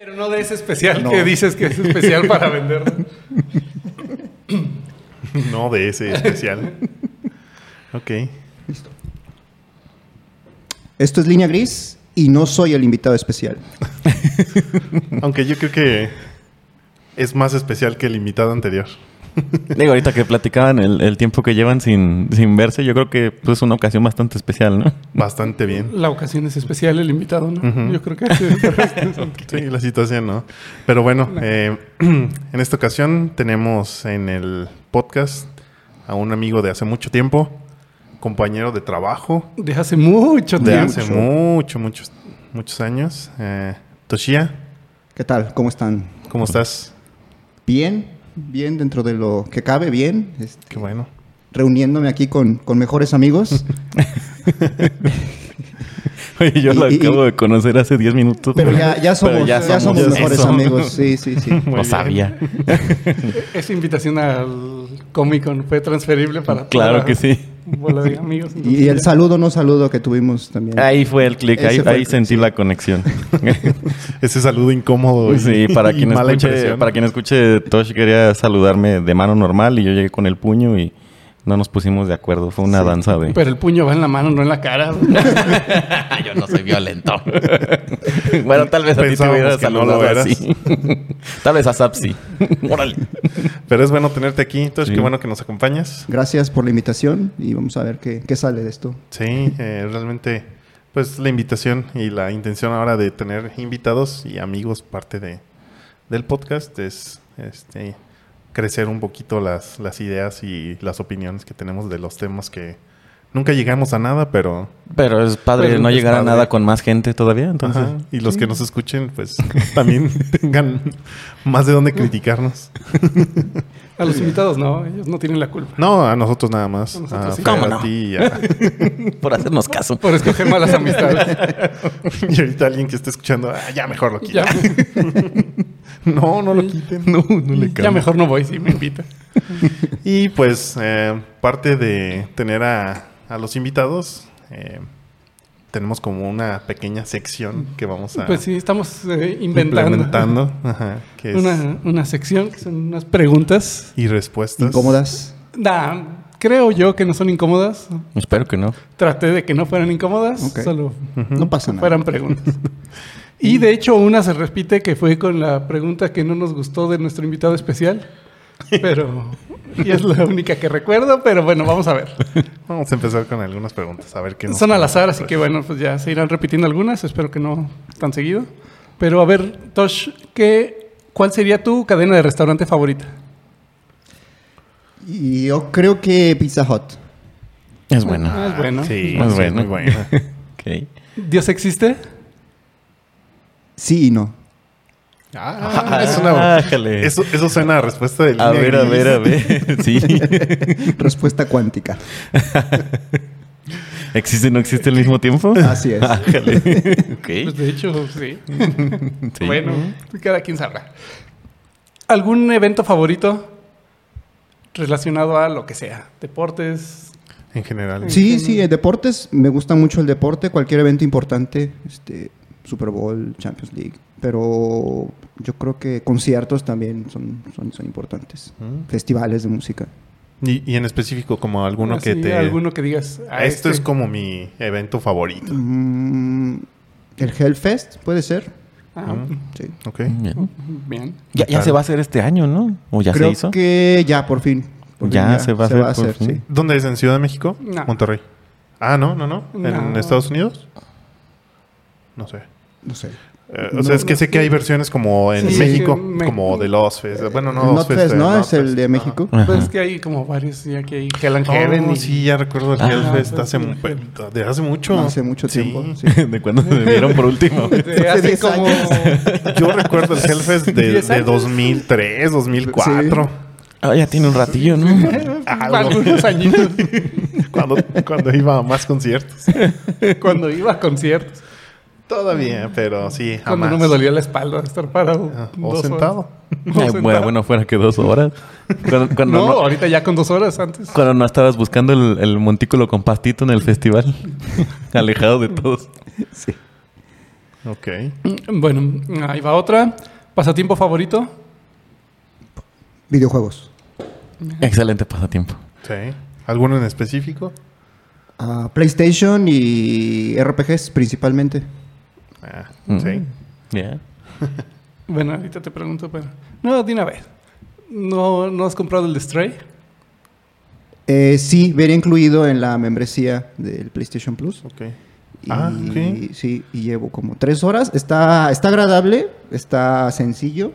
Pero no de ese especial que dices que es especial para vender. no de ese especial. ok. Listo. Esto es línea gris y no soy el invitado especial. Aunque yo creo que es más especial que el invitado anterior. Digo, ahorita que platicaban el, tiempo que llevan sin, sin verse, yo creo que pues, es una ocasión bastante especial, ¿no? Bastante bien. La ocasión es especial, el invitado, ¿no? Yo creo que sí, la situación, ¿no? Pero bueno, eh, en esta ocasión tenemos en el podcast a un amigo de hace mucho tiempo, compañero de trabajo. De hace mucho tiempo. De hace mucho, muchos, muchos años. Eh, Toshia. ¿Qué tal? ¿Cómo están? ¿Cómo estás? Bien bien dentro de lo que cabe, bien. Este, Qué bueno. Reuniéndome aquí con, con mejores amigos. Oye, yo lo acabo de conocer hace 10 minutos. Pero ya, ya somos, ya somos, mejores amigos. Sí, sí, sí. Lo sabía. Esa invitación al Comic Con fue transferible para Claro que sí. De amigos, y el saludo no saludo que tuvimos también. Ahí fue el clic, ahí, ahí sentí la conexión. Ese saludo incómodo. Sí, para quien escuche, para quien escuche, Tosh quería saludarme de mano normal y yo llegué con el puño y no nos pusimos de acuerdo, fue una danza de... Pero el puño va en la mano, no en la cara. Yo no soy violento. bueno, tal vez a ti te hubiera saludado así. tal vez a Zap sí. Órale. Pero es bueno tenerte aquí, entonces qué bueno que nos acompañas. Gracias por la invitación y vamos a ver qué, qué sale de esto. Sí, eh, realmente, pues la invitación y la intención ahora de tener invitados y amigos parte de, del podcast es este crecer un poquito las, las ideas y las opiniones que tenemos de los temas que nunca llegamos a nada, pero... Pero es padre no llegar a nada con más gente todavía, entonces... Y los que nos escuchen, pues también tengan más de dónde criticarnos. A los invitados no, ellos no tienen la culpa. No, a nosotros nada más. A, ¿Cómo no? Ti Por hacernos caso. Por escoger malas amistades. y ahorita alguien que esté escuchando, ah, ya mejor lo quita. no, no lo quiten. No, no le Ya mejor no voy si me invita. y pues eh, parte de tener a, a los invitados... Eh, tenemos como una pequeña sección que vamos a... Pues sí, estamos eh, inventando. Ajá, una, una, sección que son unas preguntas. Y respuestas. ¿Incómodas? Da, creo yo que no son incómodas. Espero que no. Traté de que no fueran incómodas, solo no pasa nada. fueran preguntas. y de hecho una se repite que fue con la pregunta que no nos gustó de nuestro invitado especial. Pero y es la única que recuerdo, pero bueno, vamos a ver. Vamos a empezar con algunas preguntas, a ver qué nos Son al azar, así que bueno, pues ya se irán repitiendo algunas, espero que no tan seguido. Pero a ver, Tosh, ¿qué, ¿cuál sería tu cadena de restaurante favorita? Yo creo que Pizza Hut. Es bueno. Ah, es bueno. Sí, es bueno. muy bueno. okay. ¿Dios existe? Sí y no. Ah, es una, eso, eso suena a respuesta del. A ver, a ver, a ver. Sí. respuesta cuántica. ¿Existe y no existe al mismo tiempo? Así es. Pues de hecho, sí. Bueno, cada quien sabrá. ¿Algún evento favorito relacionado a lo que sea? Deportes. En general. Sí, sí, deportes. Me gusta mucho el deporte. Cualquier evento importante. Este, Super Bowl, Champions League. Pero yo creo que conciertos también son, son, son importantes. Mm. Festivales de música. Y, en específico, como alguno ah, que te. Alguno que digas. Ah, esto es este". como mi evento favorito. Mm, el Hellfest, puede ser. Ah, mm, sí. Ok. Bien. Ya, se va a hacer este año, ¿no? ¿O ya se hizo? que ya, por fin. ya, se va a hacer. Sí. ¿Dónde es? ¿En Ciudad de México? Monterrey. Ah, no, no, no. ¿En Estados Unidos? No sé. No sé. Eh, o sea, es que sé que hay versiones como en México, como de los Fest. Bueno, no Los Fest, ¿no? es el de México. Pues es que hay como varios, ya que hay Hell and Heaven. Sí, ya recuerdo el Hellfest hace, de hace mucho. Hace mucho tiempo. ¿De cuándo se vieron por último? hace como... Yo recuerdo el Hellfest de, de 2003, 2004. Ah, ya tiene un ratillo, ¿no? Algunos añitos. cuando, cuando iba a más conciertos. cuando iba a conciertos. Todavía, pero sí. Cuando no me dolía la espalda estar parado. Ah, o sentado. bueno, bueno, fuera que dos horas. no, ahorita ya con dos horas antes. Cuando no estabas buscando el, montículo con pastito en el festival. Alejado de todos. Sí. Ok. Bueno, ahí va otra. ¿Pasatiempo favorito? Videojuegos. Excelente pasatiempo. Sí. ¿Alguno en específico? Ah, PlayStation y RPGs principalmente. Ah, Mm. Sí. Ya. Bueno, ahorita te pregunto, pero... No, de una vez. ¿No, ¿no has comprado el de Stray? Eh, sí, vería incluido en la membresía del PlayStation Plus. Ok. Y, Ah, ok. Sí, y llevo como tres horas. Está, está agradable, está sencillo,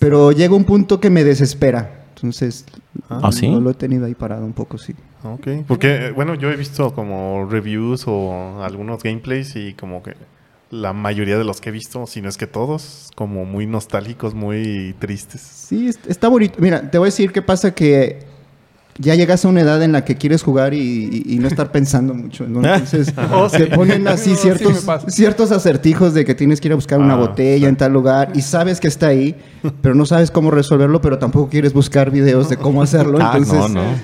pero llega un punto que me desespera. Entonces, ¿Ah, sí? lo, lo he tenido ahí parado un poco, sí. Ok. Porque, eh, bueno, yo he visto como reviews o algunos gameplays y como que la mayoría de los que he visto, si no es que todos, como muy nostálgicos, muy tristes. Sí, es- está bonito. Mira, te voy a decir qué pasa que ya llegas a una edad en la que quieres jugar y, y- y no estar pensando mucho. ¿no? Entonces, Oh, se sí. ponen así No, sí ciertos, acertijos de que tienes que ir a buscar una Ah, botella sí. en tal lugar y sabes que está ahí, pero no sabes cómo resolverlo, pero tampoco quieres buscar videos de cómo hacerlo. Ah, Entonces, no, no.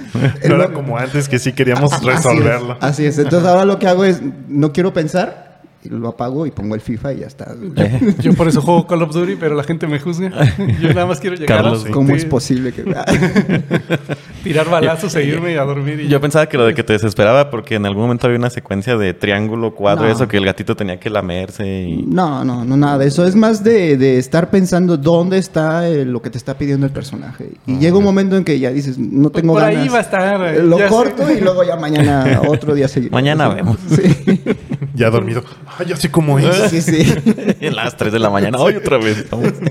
No era como antes que sí queríamos Así es, resolverlo. Así es. Entonces ahora lo que hago es, no quiero pensar, lo apago y pongo el FIFA y ya está. Eh, Yo por eso juego Call of Duty, pero la gente me juzga. Yo nada más quiero llegar Carlos, a ¿Cómo es posible que... tirar balazos, e irme a dormir y Yo pensaba que lo de que te desesperaba porque en algún momento había una secuencia de triángulo, cuadro, No. eso que el gatito tenía que lamerse y... No, no, no, nada de eso. Es más de, de estar pensando dónde está eh, lo que te está pidiendo el personaje. Y llega un momento en que ya dices, no Pues tengo por ganas. ahí va a estar. eh, Lo sé. corto y luego ya mañana, otro día seguimos. Mañana vemos. Sí, Ya dormido. Ya sé cómo es. sí, sí. a las 3 de la mañana, hoy otra vez. Vamos.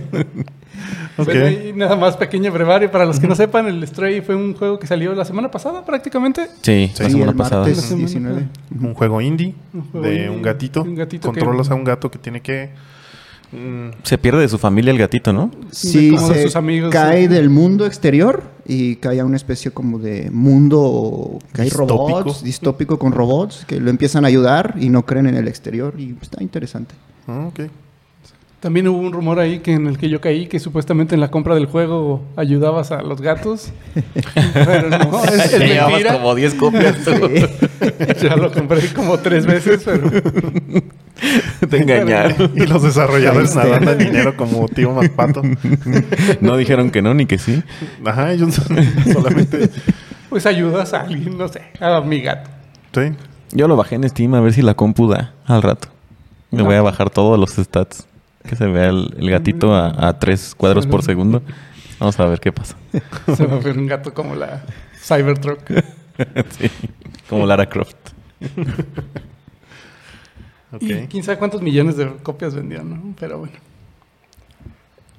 Ok. Bueno, y nada más pequeño brevario. Para los que no sepan, el Stray fue un juego que salió la semana pasada prácticamente. Sí, Sí, la semana el pasada. martes La semana 19. Un juego indie Un juego de indie, un gatito. un gatito Controlas que- a un gato que tiene que... mm, Se pierde de su familia el gatito, ¿no? Sí, como de se sus amigos, cae sí. del mundo exterior y cae a una especie como de mundo que hay Distópico. robots, distópico con robots, que lo empiezan a ayudar y no creen en el exterior y está interesante. ah, ok. También hubo un rumor ahí que en el que yo caí que supuestamente en la compra del juego ayudabas a los gatos. Pero no, es, es mentira. como 10 copias tú. Ya lo compré como tres veces, pero Te engañaron. Y los desarrolladores nadando en dinero como tío Macpato. No dijeron que no ni que sí. Ajá, ellos solamente... pues ayudas a alguien, no sé, a mi gato. Sí. Yo lo bajé en Steam a ver si la compu da al rato. No. voy a bajar todos los stats. Que se vea el, el gatito a, a 3 cuadros por segundo. Vamos a ver qué pasa. Se va a ver un gato como la Cybertruck. Sí, como Lara Croft. Ok. Y quién sabe cuántos millones de copias vendían, ¿no? Pero bueno.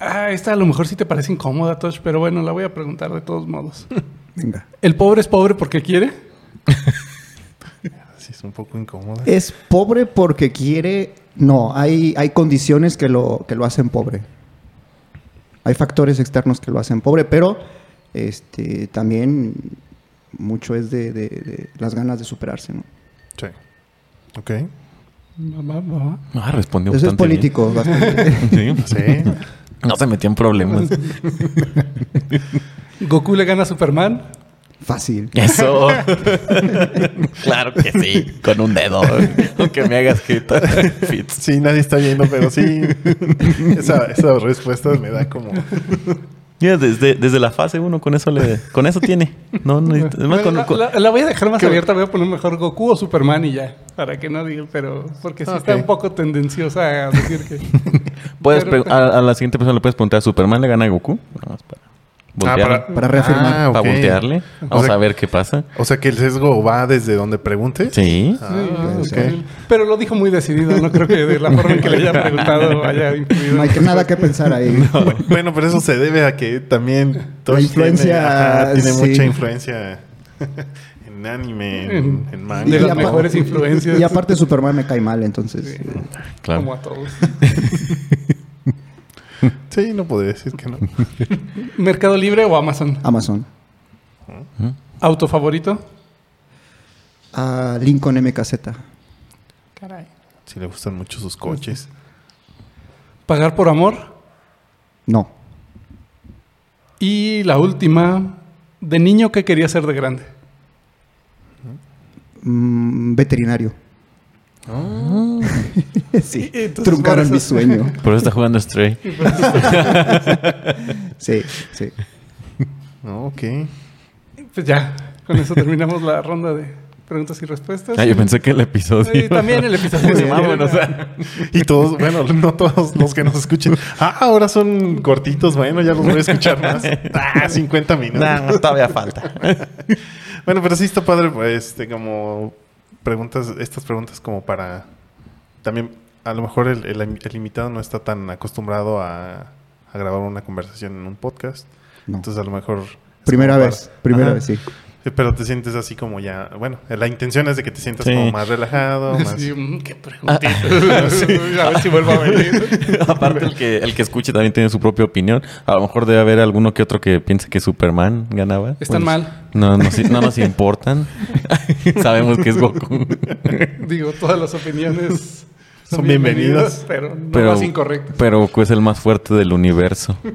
Ah, esta a lo mejor sí te parece incómoda, Tosh, pero bueno, la voy a preguntar de todos modos. Venga. ¿El pobre es pobre porque quiere? Sí, es un poco incómodo. Es pobre porque quiere. No, hay, hay condiciones que lo, que lo hacen pobre. Hay factores externos que lo hacen pobre, pero este también mucho es de, de- de las ganas de superarse, ¿no? Sí. Ok. Ah, respondió Eso es bien. político, bastante. Sí. Sí. No se metió en problemas. ¿Goku le gana a Superman? Fácil. Eso. claro que sí. Con un dedo. Aunque me hagas. Fits. Sí, nadie está viendo, pero sí. Esa, esa respuesta me da como. Mira, desde, desde la fase 1 con eso le, con eso tiene. No, no, es más, Bueno, con- la, con- la- la voy a dejar más ¿Qué? abierta, voy a poner mejor Goku o Superman y ya. Para que no diga, pero porque sí está Ok. un poco tendenciosa a decir que. puedes pero- a, a la siguiente persona le puedes preguntar, ¿Superman le gana a Goku? Más para Ah, Para reafirmar. Ah, para voltearle. O Vamos sea- a ver qué pasa. O sea que el sesgo va desde donde pregunte. Sí. Ah, Sí. Pero lo dijo muy decidido, no creo que de la forma en que le haya preguntado haya influido. No hay que nada que pensar ahí. Bueno, pero eso se debe a que también Tosh influencia, tiene, ajá, tiene sí. mucha influencia en anime, en, en manga. De las mejores influencias. Y aparte Superman me cae mal, entonces. Sí. Claro. Como a todos. Sí, no podría decir que no. ¿Mercado Libre o Amazon? Amazon. ¿Auto favorito? Ah, Lincoln MKZ. Caray. Si le gustan mucho sus coches. ¿Pagar por amor? No. Y la última, ¿de niño qué quería ser de grande? Mm, veterinario. sí, truncaron mi sueño. Por eso está jugando Stray. sí, sí. ok. Pues ya, con eso terminamos la ronda de preguntas y respuestas. Ah, yo pensé que el episodio. Sí, también el episodio. Sí, vámonos. y todos, bueno, no todos los que nos escuchen. Ah, ahora son cortitos, bueno, ya los voy a escuchar más. Ah, 50 minutos. No, todavía falta. bueno, pero sí está padre, pues, este, como preguntas, estas preguntas como para también, a lo mejor el, el, invitado no está tan acostumbrado a, a, grabar una conversación en un podcast. Entonces, a lo mejor. Primera vez, primera vez, sí. Pero te sientes así como ya, bueno, la intención es de que te sientas como más relajado. Más... Sí, mm, qué preguntita. A ver si vuelvo a venir. Aparte, el que, el que escuche también tiene su propia opinión. A lo mejor debe haber alguno que otro que piense que Superman ganaba. Están pues, mal. No, no, no nos importan. Sabemos que es Goku. Digo, todas las opiniones son bienvenidas, pero no pero, más incorrectas. Pero Goku es el más fuerte del universo.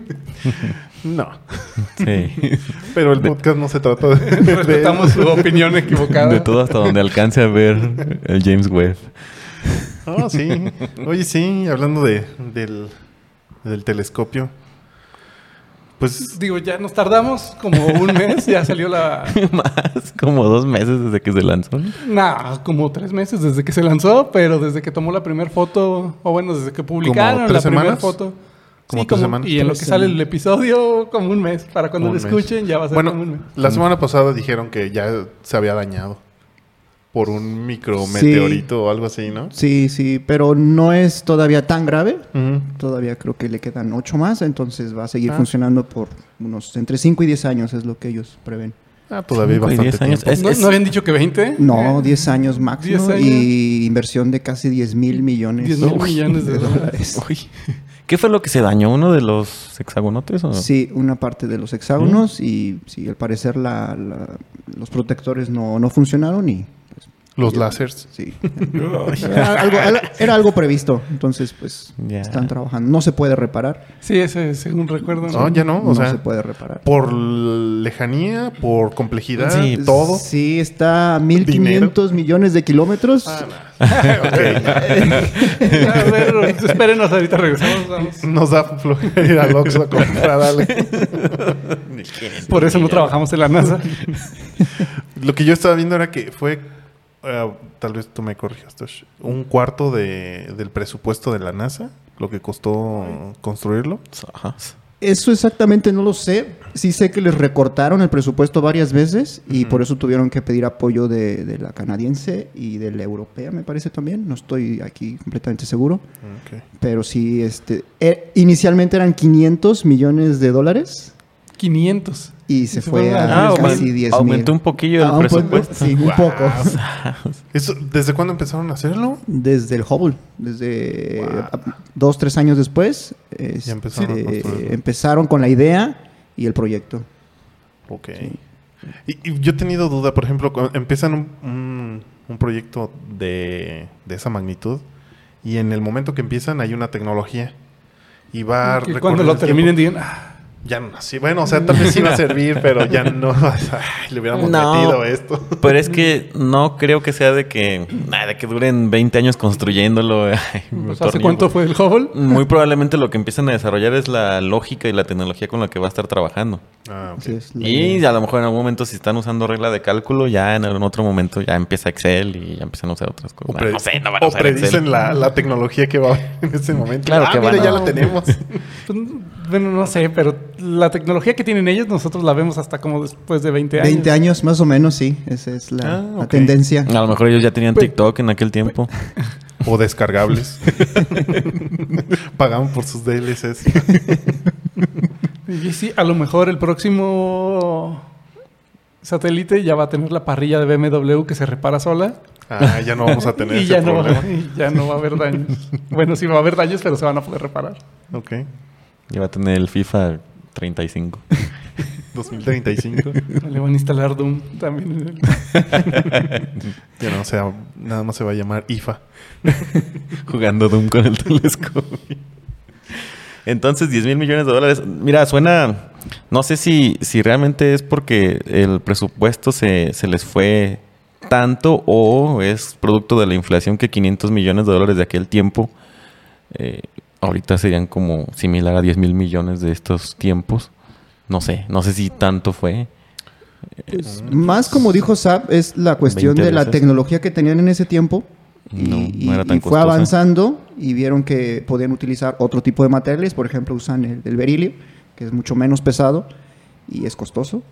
No. Sí. Pero el podcast no se trata de. Respetamos su opinión equivocada. De todo hasta donde alcance a ver el James Webb. Ah, sí. Oye, sí, hablando de, del, del telescopio. Pues digo, ya nos tardamos como un mes, ya salió la... Más, como dos meses desde que se lanzó. Nah, como tres meses desde que se lanzó, pero desde que tomó la primera foto, o bueno, desde que publicaron la primera foto. Como sí, Y en lo que sale el episodio, como un mes. Para cuando lo escuchen, ya va a ser como un mes. La semana pasada dijeron que ya se había dañado por un micrometeorito o algo así, ¿no? Sí, sí, pero no es todavía tan grave. Todavía creo que le quedan ocho más, entonces va a seguir ah. funcionando por unos entre 5 y 10 años, es lo que ellos prevén. Ah, todavía bastante años. ¿No, habían dicho que 20? No, 10 años máximo y inversión de casi 10 mil millones. 10 mil millones de, dólares. ¿Qué fue lo que se dañó? ¿Uno de los hexagonotes? ¿o? Sí, una parte de los hexágonos y sí, al parecer la, los protectores no, no funcionaron y los láseres. Sí. era, algo, previsto. Entonces, pues, están trabajando. No se puede reparar. Sí, ese, según recuerdo. No, ya no. no se puede reparar. Por lejanía, por complejidad, sí, todo. Sí, está a 1500 millones de kilómetros. Ah, a ver, espérenos, ahorita regresamos. Nos da flojera ir al Oxxo a comprar algo. Por eso no trabajamos en la NASA. Lo que yo estaba viendo era que fue eh, tal vez tú me corrijas, un cuarto de, del presupuesto de la NASA, lo que costó construirlo. Eso exactamente no lo sé. Sí sé que les recortaron el presupuesto varias veces y por eso tuvieron que pedir apoyo de, la canadiense y de la europea, me parece también. No estoy aquí completamente seguro. Pero sí, este, eh, inicialmente eran 500 millones de dólares 500. Y se, fue a, casi 10 Aumentó un poquillo el ah, presupuesto. sí, un poco. ¿Desde cuándo empezaron a hacerlo? Desde el Hubble. Desde dos, tres años después. Este, empezaron, con la idea y el proyecto. Ok. Y, yo he tenido duda, por ejemplo, cuando empiezan un, un, proyecto de, de, esa magnitud y en el momento que empiezan hay una tecnología y va y cuando lo terminen digan, ah, ya no así. Bueno, o sea, tal vez sí va a servir, pero ya no. le hubiéramos metido esto. Pero es que no creo que sea de que, de que duren 20 años construyéndolo. Pues, ¿Hace cuánto fue el Hubble? Muy probablemente lo que empiezan a desarrollar es la lógica y la tecnología con la que va a estar trabajando. Ah, y a lo mejor en algún momento, si están usando regla de cálculo, ya en otro momento ya empieza Excel y ya empiezan a usar otras cosas. O, no sé, no van a o predicen la, la, tecnología que va en ese momento. Claro ah, que mira, ya la tenemos. Bueno, no sé, pero la tecnología que tienen ellos, nosotros la vemos hasta como después de 20 años. 20 años, más o menos, sí. Esa es la, ah, tendencia. A lo mejor ellos ya tenían TikTok en aquel tiempo. o descargables. Pagaban por sus DLCs. y sí, a lo mejor el próximo satélite ya va a tener la parrilla de BMW que se repara sola. Ah, ya no vamos a tener y ya no, ya no va a haber daños. bueno, sí va a haber daños, pero se van a poder reparar. Ok. Y va a tener el FIFA 35. 2035. Le van a instalar Doom también. ya no, o sea, nada más se va a llamar IFA. Jugando Doom con el telescopio. Entonces, 10 mil millones de dólares. Mira, suena. No sé si, si realmente es porque el presupuesto se, se les fue tanto o es producto de la inflación que 500 millones de dólares de aquel tiempo eh, ahorita serían como similar a 10 mil millones de estos tiempos. No sé, no sé si tanto fue. Pues, más como dijo Zap, es la cuestión de la tecnología que tenían en ese tiempo. Y, fue avanzando y vieron que podían utilizar otro tipo de materiales. Por ejemplo, usan el, el berilio, que es mucho menos pesado y es costoso.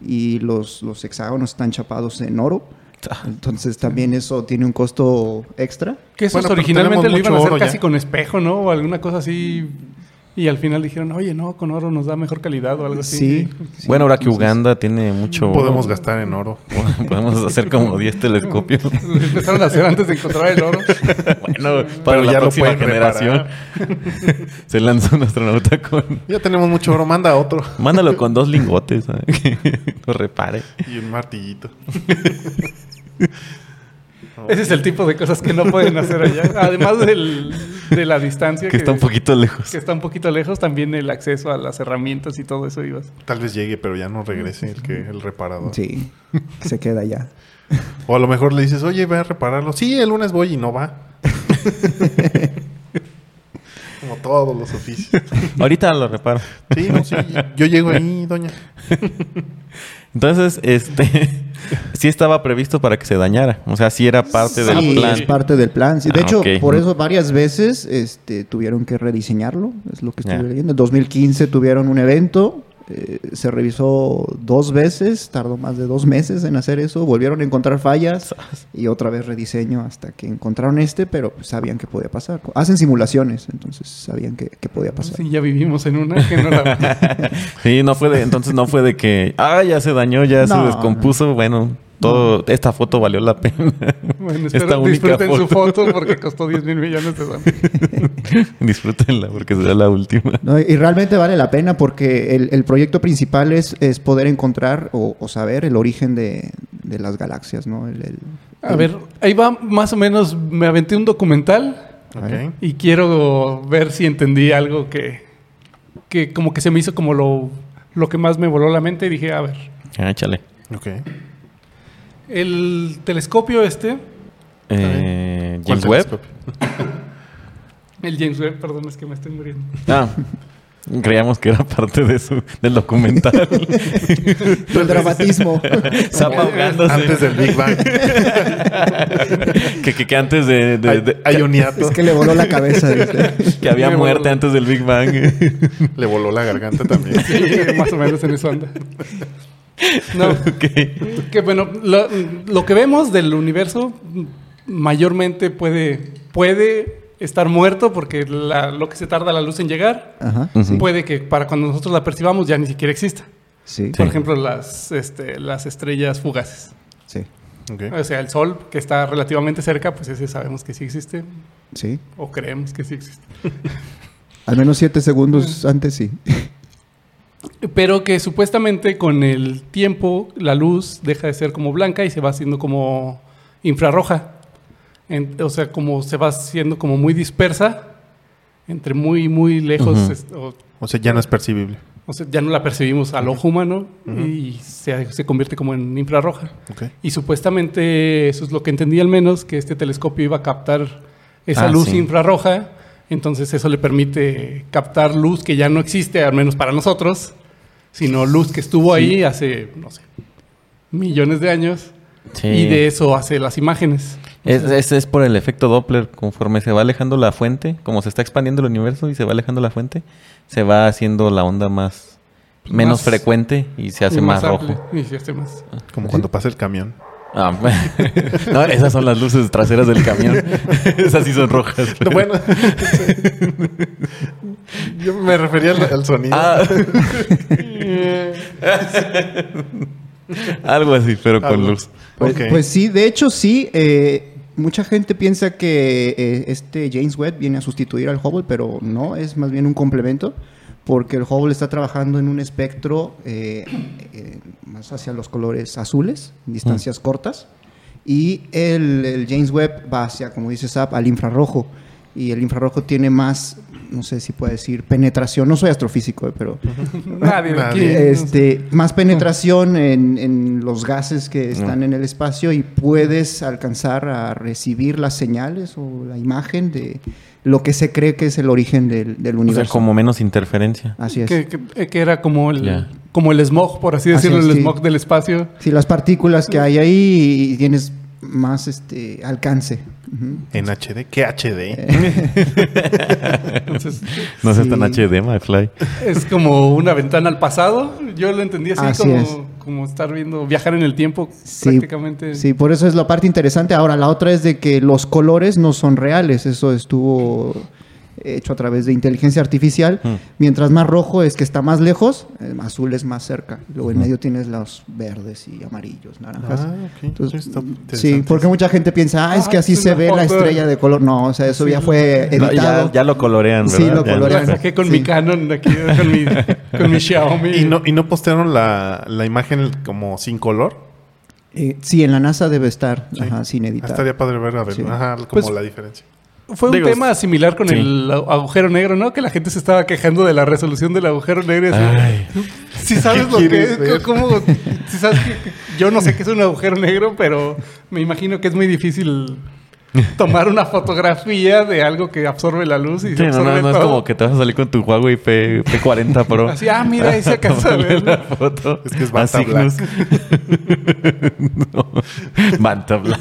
Y los, los hexágonos están chapados en oro. Entonces también eso tiene un costo extra. Que eso originalmente lo iban a hacer casi con espejo, ¿no? O alguna cosa así y al final dijeron, oye, no, con oro nos da mejor calidad o algo así. Sí. bueno, ahora que Uganda tiene mucho... Podemos gastar en oro. Podemos hacer como 10 telescopios. Empezaron a hacer antes de encontrar el oro. bueno, para la próxima generación. Se lanzó un astronauta con... Ya tenemos mucho oro, manda otro. Mándalo con dos lingotes, que lo repare. Y un martillito. Ese es el tipo de cosas que no pueden hacer allá. Además de la distancia. Que, está un poquito lejos. Que está un poquito lejos, también el acceso a las herramientas y todo eso ibas. Tal vez llegue, pero ya no regrese el, que, el reparador. Sí, se queda allá. O a lo mejor le dices, oye, voy a repararlo. Sí, el lunes voy y no va. Como todos los oficios. Ahorita lo reparo. Sí, no, sí. Yo llego ahí, doña. Entonces, este, sí estaba previsto para que se dañara. O sea, sí era parte del plan. es parte del plan. de ah, hecho, por eso varias veces este, tuvieron que rediseñarlo. Es lo que estoy leyendo. En 2015 tuvieron un evento eh, se revisó dos veces, tardó más de dos meses en hacer eso, volvieron a encontrar fallas y otra vez rediseño hasta que encontraron este, pero sabían que podía pasar. Hacen simulaciones, entonces sabían que, podía pasar. Sí, ya vivimos en una que no la... sí, no fue de, entonces no fue de que, ah, ya se dañó, ya se descompuso, bueno, todo, esta foto valió la pena. Bueno, espero, disfruten su foto porque costó 10 mil millones de dólares. Disfrútenla porque será la última. y realmente vale la pena porque el, proyecto principal es, es poder encontrar o, saber el origen de, las galaxias, ¿no? A ver, ahí va más o menos, me aventé un documental y quiero ver si entendí algo que, que como que se me hizo como lo, lo que más me voló la mente y dije, a ver. Ah, échale. Ok. El telescopio este. Eh, James Webb. el James Webb, perdón, es que me estoy muriendo. Ah. Creíamos que era parte de su, del documental. El dramatismo. Antes del Big Bang. que, que, antes de, de, hay, un hiato. Es que le voló la cabeza. que había muerte antes del Big Bang. le voló la garganta también. Sí, más o menos en eso anda. No. Que bueno, lo, que vemos del universo mayormente puede, puede estar muerto porque lo que se tarda la luz en llegar, puede que para cuando nosotros la percibamos ya ni siquiera exista. Por ejemplo, las, este, las estrellas fugaces. Sí. O sea, el Sol, que está relativamente cerca, pues ese sabemos que sí existe. Sí. O creemos que sí existe. Al menos siete segundos antes sí. Pero que supuestamente con el tiempo la luz deja de ser como blanca y se va haciendo como infrarroja. o sea, como se va haciendo como muy dispersa entre muy, muy lejos. o, sea, ya no es percibible. O sea, ya no la percibimos al ojo humano y se, se, convierte como en infrarroja. Y supuestamente, eso es lo que entendí al menos, que este telescopio iba a captar esa ah, luz infrarroja entonces eso le permite captar luz que ya no existe, al menos para nosotros, sino luz que estuvo ahí hace, no sé, millones de años. Y de eso hace las imágenes. Es, es, por el efecto Doppler, conforme se va alejando la fuente, como se está expandiendo el universo y se va alejando la fuente, se va haciendo la onda más menos frecuente y se hace más, rojo. Y se hace más. Como cuando pasa el camión. Ah, no, esas son las luces traseras del camión. esas sí son rojas. Bueno, yo me refería al, sonido. Ah. Algo así, pero con luz. Pues, pues, sí, de hecho sí. Eh, mucha gente piensa que eh, este James Webb viene a sustituir al Hubble, pero no, es más bien un complemento porque el Hubble está trabajando en un espectro eh, eh, más hacia los colores azules, distancias mm. cortas, y el, James Webb va hacia, como dice Zap, al infrarrojo, y el infrarrojo tiene más, no sé si puede decir penetración, no soy astrofísico, eh, pero Nadie, este, más penetración en, en, los gases que están en el espacio y puedes alcanzar a recibir las señales o la imagen de lo que se cree que es el origen del, del universo. O sea, como menos interferencia. Así es. Que, que, era como el, como el smog, por así decirlo, el smog del espacio. Sí, las partículas que hay ahí y tienes más este alcance. En HD, ¿qué HD? no es tan HD, MyFly. Es como una ventana al pasado. Yo lo entendí así, como, como, estar viendo, viajar en el tiempo prácticamente. Sí, por eso es la parte interesante. Ahora, la otra es de que los colores no son reales. Eso estuvo hecho a través de inteligencia artificial. Hmm. Mientras más rojo es que está más lejos, azul es más cerca. Luego en medio tienes los verdes y amarillos, naranjas. Ah, Entonces, sí, porque mucha gente piensa, ah, es que ah, así se ve la estrella de color. No, o sea, eso ya fue editado. ya, lo colorean, ¿verdad? Sí, lo colorean. saqué con mi Canon aquí, con mi, con mi Xiaomi. ¿Y no, ¿Y no postearon la, la imagen como sin color? Eh, sí, en la NASA debe estar sin editar. Estaría padre ver, a ver, ajá, como pues la diferencia. Fue un tema similar con el agujero negro, ¿no? Que la gente se estaba quejando de la resolución del agujero negro. Si sabes lo que es, si sabes que yo no sé qué es un agujero negro, pero me imagino que es muy difícil tomar una fotografía de algo que absorbe la luz y no, no, es como que te vas a salir con tu Huawei P, 40 Pro. Así, ah, mira, ahí se alcanza a ver la foto. Es que es Manta Black. no. Manta Black.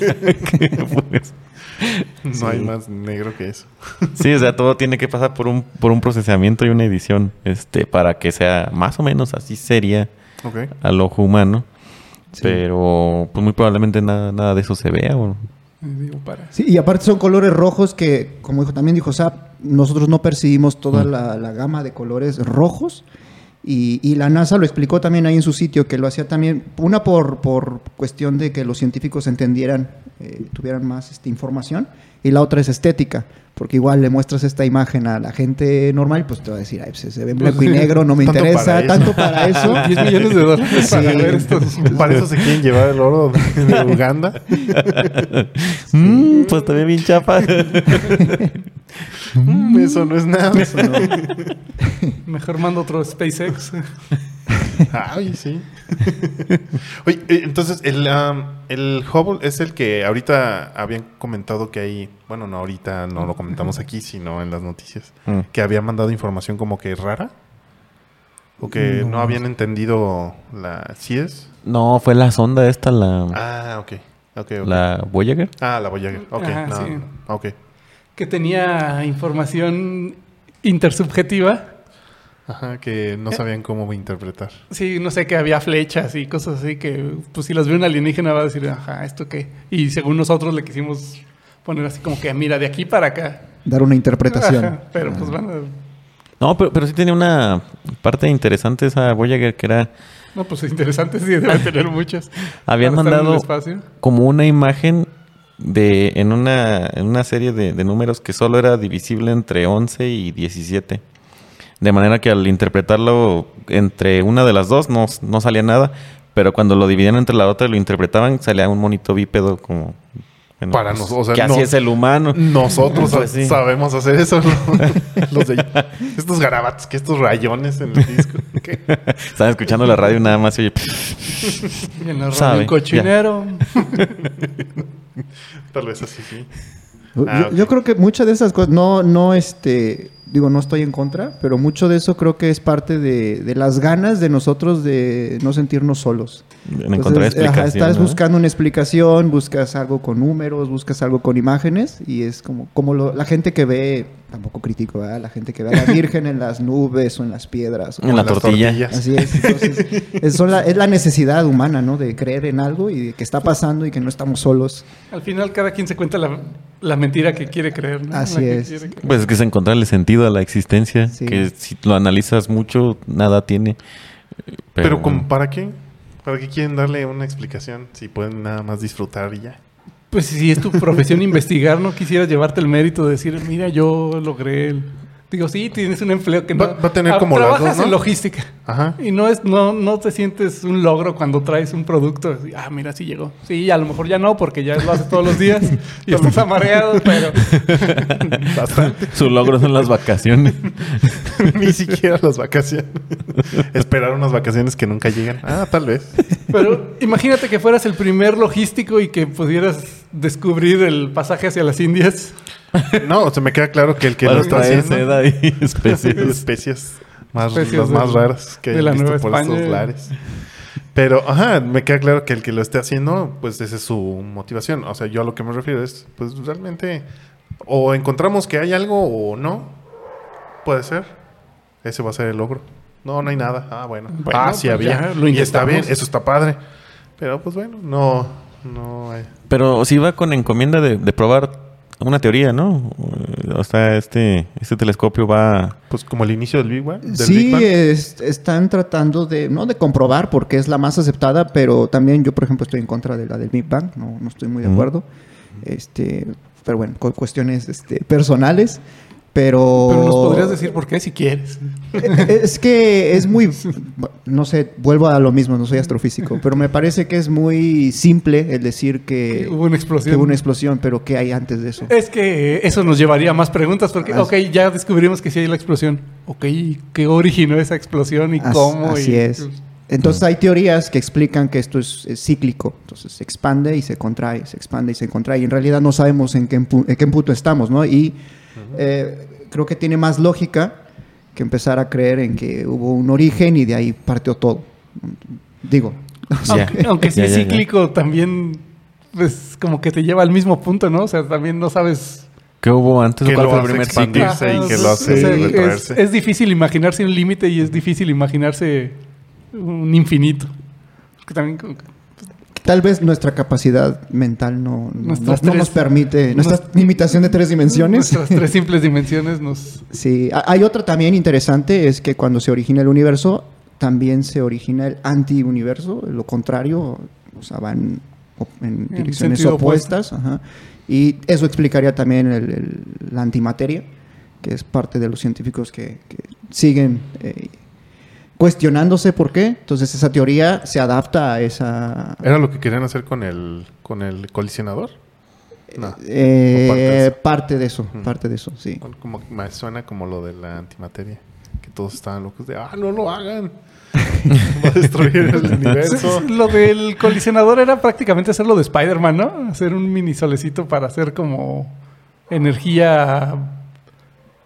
pues. No hay más negro que eso. sí, o sea, todo tiene que pasar por un, por un procesamiento y una edición este, para que sea más o menos así seria al ojo humano. Pero pues muy probablemente nada, nada de eso se vea. Sí, y aparte son colores rojos que, como dijo, también dijo Zap, nosotros no percibimos toda mm. la, la, gama de colores rojos y, la NASA lo explicó también ahí en su sitio, que lo hacía también, una por, por cuestión de que los científicos entendieran, eh, tuvieran más este, información, y la otra es estética, porque igual le muestras esta imagen a la gente normal, pues te va a decir, Ay, pues, se ve en blanco y negro, no me interesa, tanto para eso. 10 millones de dólares para ver esto. Para eso se quieren llevar el oro de Uganda. mm, pues también bien chapa. Mm, eso no es nada. Eso no. Mejor mando otro SpaceX. Ay, sí. Oye, eh, entonces, el, el Hubble es el que ahorita habían comentado que hay, bueno, no ahorita no lo comentamos aquí, sino en las noticias, mm. que había mandado información como que rara. O que no, habían entendido la CIES. No, fue la sonda esta, la... Ah, ok. okay, ¿La Voyager? Ah, la Voyager. Ok, sí. ok que tenía información intersubjetiva. Ajá, que no sabían cómo interpretar. Sí, no sé, que había flechas y cosas así que, pues si las ve un alienígena va a decir, ajá, ¿esto qué? Y según nosotros le quisimos poner así como que, mira, de aquí para acá. Dar una interpretación. pero pues van a... No, pero, pero sí tenía una parte interesante esa Voyager que era... No, pues interesante sí, debe tener muchas. Habían mandado como una imagen de, en, una, en una serie de, números que solo era divisible entre 11 y 17. De manera que al interpretarlo entre una de las dos no, no salía nada, pero cuando lo dividían entre la otra y lo interpretaban, salía un monito bípedo como para pues, nosotros. que así es el humano. Nosotros pues sabemos hacer eso. estos garabatos, que estos rayones en el disco. Están escuchando la radio nada más y oye. y en la radio cochinero. Tal vez así, sí. Ah, yo, creo que muchas de esas cosas, no, no, este, digo, no estoy en contra, pero mucho de eso creo que es parte de, de las ganas de nosotros de no sentirnos solos. Entonces, estás buscando una explicación, buscas algo con números, buscas algo con imágenes y es como, como la gente que ve, tampoco crítico, la gente que ve a la Virgen en las nubes o en las piedras. en la tortilla. Así es. Entonces, es, la, es la necesidad humana, ¿no? De creer en algo y de que está pasando y que no estamos solos. Al final cada quien se cuenta la, la mentira que quiere creer, ¿no? Así es. Pues es que es encontrarle sentido a la existencia, que si lo analizas mucho, nada tiene. Pero, Pero ¿para qué? ¿Para qué quieren darle una explicación si pueden nada más disfrutar y ya? Pues si es tu profesión investigar, no quisieras llevarte el mérito de decir, mira, yo logré Digo, sí, tienes un empleo que va, no... Va a tener como trabajas las dos, ¿no? en logística. Ajá. Y no es, no, no te sientes un logro cuando traes un producto. Ah, mira, sí llegó. Sí, a lo mejor ya no, porque ya lo haces todos los días y estás amareado, pero Bastante. Su logro son las vacaciones. Ni siquiera las vacaciones. Esperar unas vacaciones que nunca llegan. Ah, tal vez. Pero imagínate que fueras el primer logístico y que pudieras descubrir el pasaje hacia las Indias. No, se me queda claro que el que lo está haciendo... seda y especies. especies más, Especies las más de- raras que de he visto por España. estos lares. Pero, ajá, me queda claro que el que lo esté haciendo, pues esa es su motivación. O sea, yo a lo que me refiero es, pues realmente, o encontramos que hay algo o no. Puede ser. Ese va a ser el logro. No, no hay nada. Ah, bueno. Bueno, ah, sí pues había. ya lo y está bien, eso está padre. Pero, pues bueno, no, no hay. Pero si va con encomienda de, de probar una teoría, ¿no? O sea, este, este telescopio va... Pues como el inicio del Big Bang. del Sí, Big Bang. es- están tratando de, no de comprobar porque es la más aceptada, pero también yo, por ejemplo, estoy en contra de la del Big Bang, no, no estoy muy de acuerdo. Este, pero bueno, con cuestiones este, personales, pero... Pero nos podrías decir por qué si quieres. Es que es muy, no sé, vuelvo a lo mismo, no soy astrofísico, pero me parece que es muy simple el decir que, Hubo una explosión. que hubo una explosión, pero ¿qué hay antes de eso? Es que eso nos llevaría a más preguntas porque, As- ok, ya descubrimos que sí hay la explosión. Ok, ¿qué originó esa explosión y As- cómo? Así Y- es. Entonces hay teorías que explican que esto es, es cíclico. Entonces se expande y se contrae, se expande y se contrae. Y en realidad no sabemos en qué, pu- en qué punto estamos, ¿no? Y eh, creo que tiene más lógica que empezar a creer en que hubo un origen y de ahí partió todo. Digo. Aunque, aunque sí ya. cíclico, también pues como que te lleva al mismo punto, ¿no? O sea, también no sabes... ¿Qué hubo antes? ¿Cuál fue el primer ciclo? Y que lo o hace sea, es, es difícil imaginarse un límite y es difícil imaginarse un infinito. Que también como que- Tal vez nuestra capacidad mental no, no- Nuestras no tres- nos permite, nuestra limitación de tres dimensiones. nuestras tres simples dimensiones nos... Sí, Ha- hay otra también interesante, es que cuando se origina el universo, también se origina el anti-universo, lo contrario, o sea, van en direcciones opuestas. ajá. Y eso explicaría también el- el- la antimateria, que es parte de los científicos que, que siguen eh, cuestionándose por qué. Entonces esa teoría se adapta a esa... ¿Era lo que querían hacer con el, con el colisionador? No. eh, parte de eso. parte de eso, Ujú. parte de eso, sí. Como, me suena como lo de la antimateria. Que todos estaban locos de, ah, no lo hagan. Va a destruir el universo. Lo del colisionador era prácticamente hacer lo de Spider-Man, ¿no? Hacer un mini solecito para hacer como energía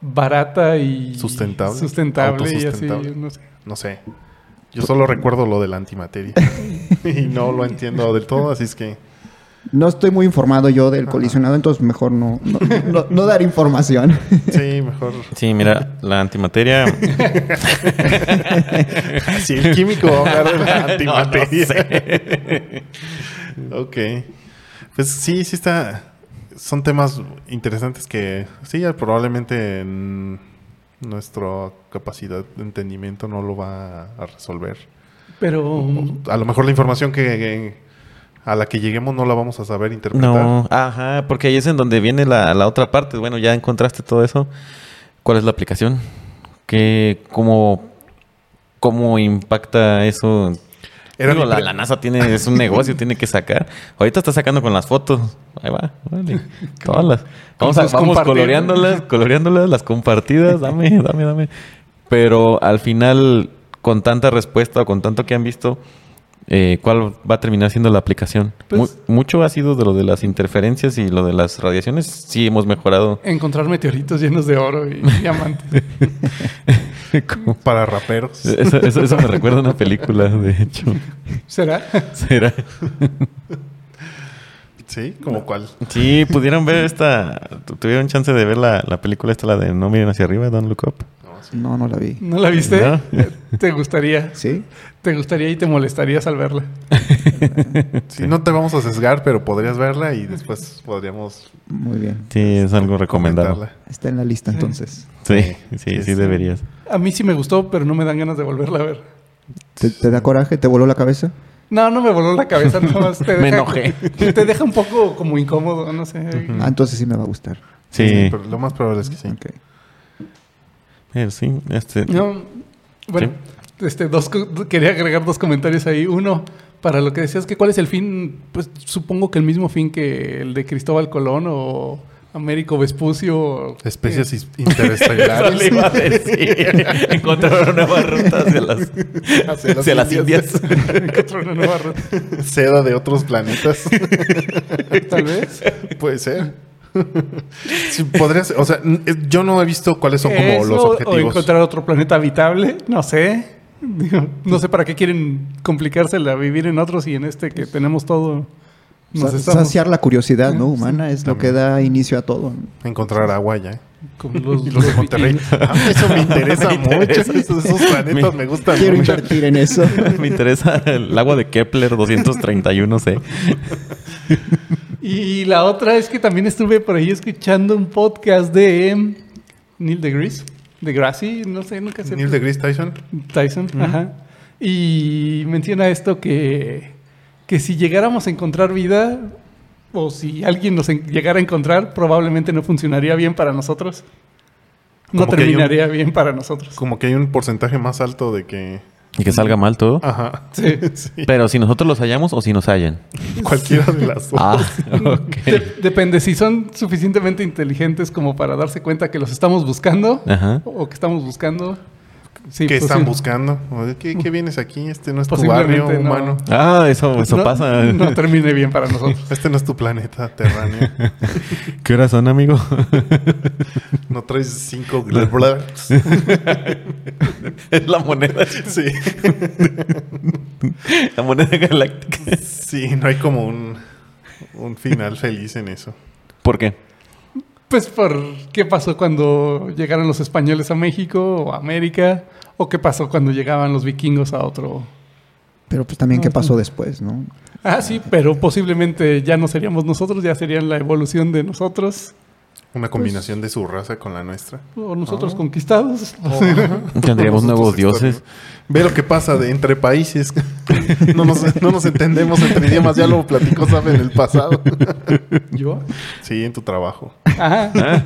barata y Sustentable. Sustentable y así, no sé. No sé. Yo solo recuerdo lo de la antimateria. y no lo entiendo del todo, así es que... No estoy muy informado yo del colisionado, entonces mejor no, no, no- no dar información. Sí, mejor... Sí, mira, la antimateria... Si el químico va a hablar de la No, no antimateria. sé. ok. Pues sí, sí está... Son temas interesantes que sí, probablemente en nuestra capacidad de entendimiento no lo va a resolver. Pero A lo mejor la información que, que- a la que lleguemos no la vamos a saber interpretar. No, ajá, porque ahí es en donde viene la, la otra parte. Bueno, ya encontraste todo eso. ¿Cuál es la aplicación? ¿Qué, cómo, cómo impacta eso? Era Digo, la, la NASA tiene, es un negocio, tiene que sacar. Ahorita está sacando con las fotos. Ahí va, vale. Todas las. Vamos, a- vamos coloreándolas, coloreándolas, las compartidas. Dame, dame, dame. Pero al final, con tanta respuesta o con tanto que han visto, eh, ¿cuál va a terminar siendo la aplicación? Pues- Mu- mucho ha sido de lo de las interferencias y lo de las radiaciones. Sí, hemos mejorado. encontrar meteoritos llenos de oro y diamantes. Como- Para raperos. eso, eso- eso me recuerda a una película, de hecho. ¿Será? ¿Será? Sí, como cuál. Sí, pudieron ver esta. tu- Tuvieron chance de ver la, la película esta, la de No miren hacia arriba, Don't Look Up. No, no la vi. ¿No la viste? No. ¿Te gustaría? ¿Sí? ¿Te gustaría y te molestarías al verla? Sí, no te vamos a sesgar, pero podrías verla y después podríamos Muy bien. Sí, es algo recomendado. comentarla. Está en la lista entonces. Sí, Sí, sí, sí, sí, sí. deberías. A mí sí me gustó, pero no me dan ganas de volverla a ver. ¿Te, te da coraje? ¿Te voló la cabeza? No, no me voló la cabeza, nada más te deja, Me enojé. Te deja un poco como incómodo, no sé. Ah, entonces sí me va a gustar. Sí. pero lo más probable es que sí. Ok. Pero sí, este... No, bueno, este, dos, quería agregar dos comentarios ahí. Uno, para lo que decías, que cuál es el fin, pues supongo que el mismo fin que el de Cristóbal Colón o Américo Vespucio. Especies eh, interestelares. iba a decir. Encontraron nuevas rutas hacia las, hacia las, Indias. Encontraron una nueva ruta. Seda de otros planetas. Tal vez. Puede ser. Sí, podría ser. O sea, yo no he visto cuáles son como los objetivos. O encontrar otro planeta habitable, no sé. No sé para qué quieren complicársela vivir en otros y en este que tenemos todo. Saciar la curiosidad ¿no? humana es lo que da inicio a todo. Encontrar agua ya. los, de Monterrey. Ah, eso me interesa mucho. Esos, planetas me, gustan Quiero invertir en eso. me interesa el agua de Kepler 231c. Y la otra es que también estuve por ahí escuchando un podcast de Neil deGrasse. DeGrasse, no sé, nunca sé. Neil deGrasse Tyson. Tyson, ajá. Y menciona esto que que si llegáramos a encontrar vida, o si alguien nos llegara a encontrar, probablemente no funcionaría bien para nosotros. No terminaría bien para nosotros. Como que hay un porcentaje más alto de que... Y que salga mal todo. Ajá. Sí. Pero si nosotros los hallamos o si nos hallan. Cualquiera de las dos. Ah, depende si son suficientemente inteligentes como para darse cuenta que los estamos buscando o que estamos buscando. ¿Qué pues están buscando? ¿Qué, vienes aquí? Este no es tu barrio humano. Ah, eso, eso pasa. No termine bien para nosotros. Este no es tu planeta terráneo. ¿Qué horas son, amigo? no traes cinco Es la moneda. Sí. la moneda galáctica. Sí, no hay como un, un final feliz en eso. ¿Por qué? Pues por qué pasó cuando llegaron los españoles a México o a América, o qué pasó cuando llegaban los vikingos a otro. Pero pues también qué pasó después, ¿no? Ah, sí, pero posiblemente ya no seríamos nosotros, ya serían la evolución de nosotros. Una pues, combinación de su raza con la nuestra. O nosotros conquistados. Tendríamos nuevos dioses. Ve lo que pasa de entre países. no, nos, entendemos entre idiomas. Ya lo platicó, sabe, en el pasado. ¿Yo? Sí, en tu trabajo. Ajá. Ah.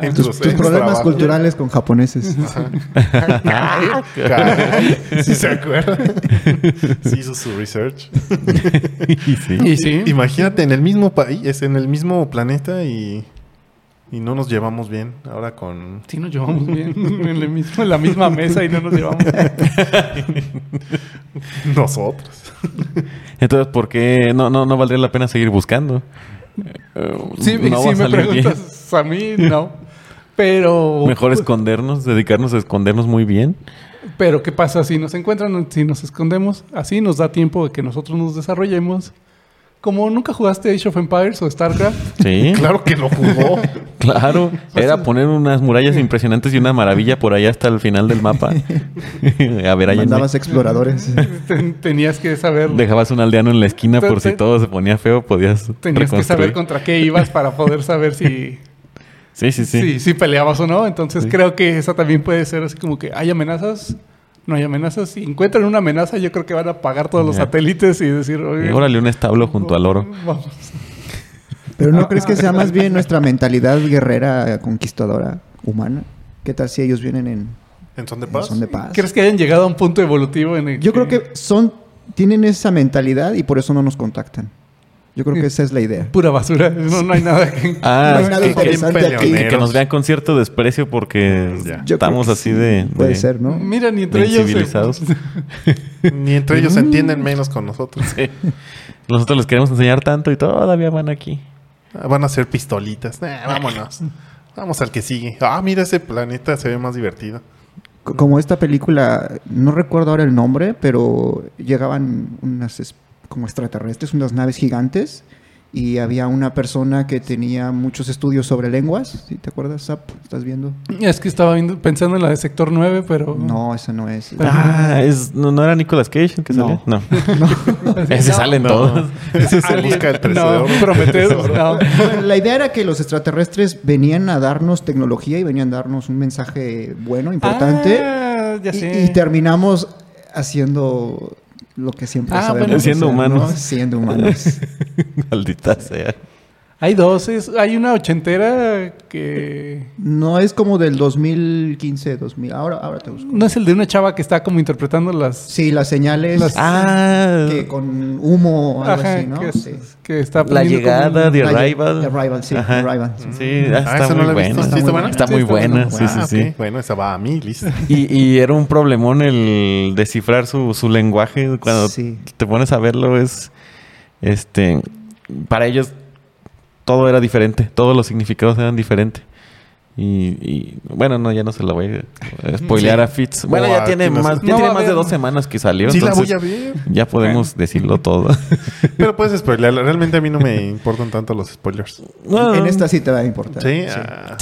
En tus, problemas culturales con japoneses. Si se acuerda. Sí hizo su research. y sí. Imagínate en el mismo país, en el mismo planeta y, y no nos llevamos bien. Ahora con. Sí, nos llevamos bien. En, mismo, en la misma mesa y no nos llevamos Nosotros. Entonces, ¿por qué no, no, no valdría la pena seguir buscando? sí, si me preguntas a mí, no. Pero... Mejor escondernos, dedicarnos a escondernos muy bien. Pero ¿qué pasa si nos encuentran, si nos escondemos? Así nos da tiempo de que nosotros nos desarrollemos como nunca jugaste Age of Empires o StarCraft. Sí. claro que lo jugó. claro. Era poner unas murallas impresionantes y una maravilla por allá hasta el final del mapa. a ver, ahí Mandabas exploradores. tenías que saber. Dejabas un aldeano en la esquina por si todo se ponía feo, podías. Tenías que saber contra qué ibas para poder saber si. Sí, sí, sí. Si, peleabas o no. Entonces creo que esa también puede ser así como que hay amenazas no hay amenazas. Si encuentran una amenaza, yo creo que van a apagar todos los satélites y decir, oye. Órale, un establo junto al oro. Vamos. Pero ¿no crees que sea más bien nuestra mentalidad guerrera, conquistadora, humana? ¿Qué tal si ellos vienen en, ¿En son de paz? son de paz? ¿Crees que hayan llegado a un punto evolutivo en el Yo creo que son tienen esa mentalidad y por eso no nos contactan. Yo creo que esa es la idea. Pura basura. No, hay nada que... Ah, no hay nada interesante aquí. Que, nos vean con cierto desprecio porque estamos así de, Puede ser, ¿no? Mira, ni entre ellos... Civilizados. ni entre ellos se entienden menos con nosotros. Nosotros les queremos enseñar tanto y todavía van aquí. Ah, van a hacer pistolitas. vámonos. Vamos al que sigue. Ah, mira, ese planeta se ve más divertido. Como esta película, no recuerdo ahora el nombre, pero llegaban unas como extraterrestres, unas naves gigantes, y había una persona que tenía muchos estudios sobre lenguas. ¿Sí ¿Te acuerdas, Zap? ¿Estás viendo? Es que estaba pensando en la de Sector 9, pero... No, esa no es. Ah, es, ¿no, era Nicolas Cage el que no. No. Ese salen todos. Ese se busca el No, Prometeo. no. La idea era que los extraterrestres venían a darnos tecnología y venían a darnos un mensaje bueno, importante. Ah, ya sé. y terminamos haciendo lo que siempre ah, sabemos. siendo humanos. Siendo humanos. Maldita sea. Hay dos, hay una ochentera que... No es como del 2015, 2000, ahora, ahora te busco. No es el de una chava que está como interpretando las... Sí, las señales. Ah. Que con humo o algo así, ¿no? Que, sí. que está La llegada de Arrival. Arrival, sí, Arrival. Sí, ah, está, muy buena. ¿Sí está buena? Está muy buena, sí, sí, sí. Bueno, esa va a mí, listo. Y, y era un problemón el descifrar su, su lenguaje. Cuando te pones a verlo es... Este... Para ellos todo era diferente, todos los significados eran diferentes. Y, bueno, no, ya no se la voy a spoilear a Fitz. Bueno, ya tiene más, ya tiene más de dos semanas que salió. Sí, la voy a ver. Ya podemos decirlo todo. Pero puedes spoilearlo. Realmente a mí no me importan tanto los spoilers. en esta sí te va a importar. Sí, sí. Ah.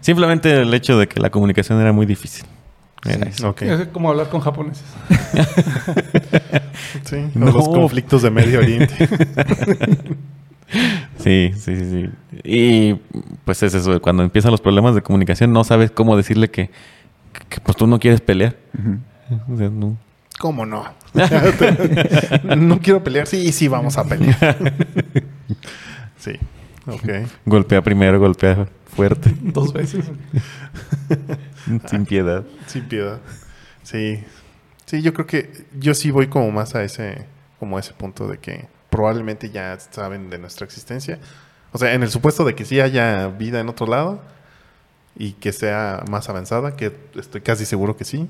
simplemente el hecho de que la comunicación era muy difícil. Es como hablar con japoneses. sí, los conflictos de Medio Oriente. Sí, sí, sí, Y pues es eso, cuando empiezan los problemas de comunicación no sabes cómo decirle que, pues tú no quieres pelear. ¿Cómo no? no quiero pelear. Sí, sí, vamos a pelear. sí, ok. Golpea primero, golpea fuerte. Dos veces. Sin piedad. Sin piedad. Sí. Sí, yo creo que yo sí voy como más a ese, como a ese punto de que probablemente ya saben de nuestra existencia. O sea, en el supuesto de que sí haya vida en otro lado y que sea más avanzada, que estoy casi seguro que sí.